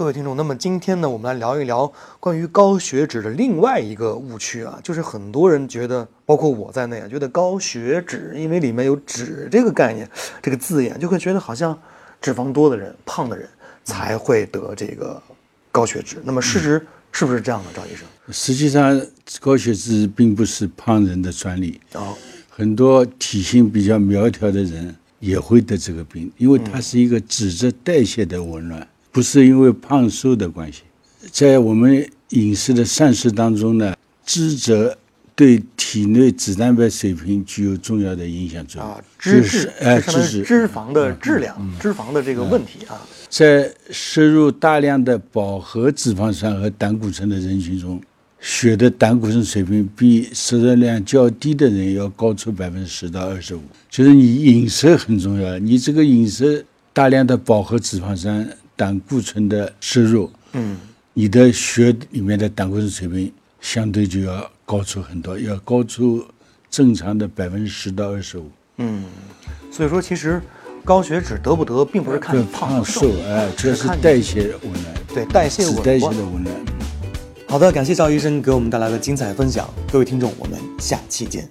各位听众，那么今天呢，我们来聊一聊关于高血脂的另外一个误区啊，就是很多人觉得，包括我在内啊，觉得高血脂，因为里面有“脂”这个概念，这个字眼，就会觉得好像脂肪多的人、胖的人才会得这个高血脂。那么事实是不是这样的，赵医生？实际上，高血脂并不是胖人的专利，哦，很多体型比较苗条的人也会得这个病，因为它是一个脂质代谢的紊乱，不是因为胖瘦的关系。在我们饮食的膳食当中呢，脂质对体内脂蛋白水平具有重要的影响作用。啊，脂就是质，哎，脂质脂肪的质量、脂肪的这个问题啊。在摄入大量的饱和脂肪酸和胆固醇的人群中，血的胆固醇水平比摄入量较低的人要高出百分之十到二十五。就是你饮食很重要，你这个饮食大量的饱和脂肪酸、胆固醇的摄入，嗯，你的血里面的胆固醇水平相对就要高出很多，要高出正常的百分之十到二十五。嗯所以说其实高血脂得不得，并不是看对胖瘦，哎，这是代谢紊乱，对代谢紊是代谢的紊乱。好的，感谢赵医生给我们带来的精彩分享，各位听众，我们下期见。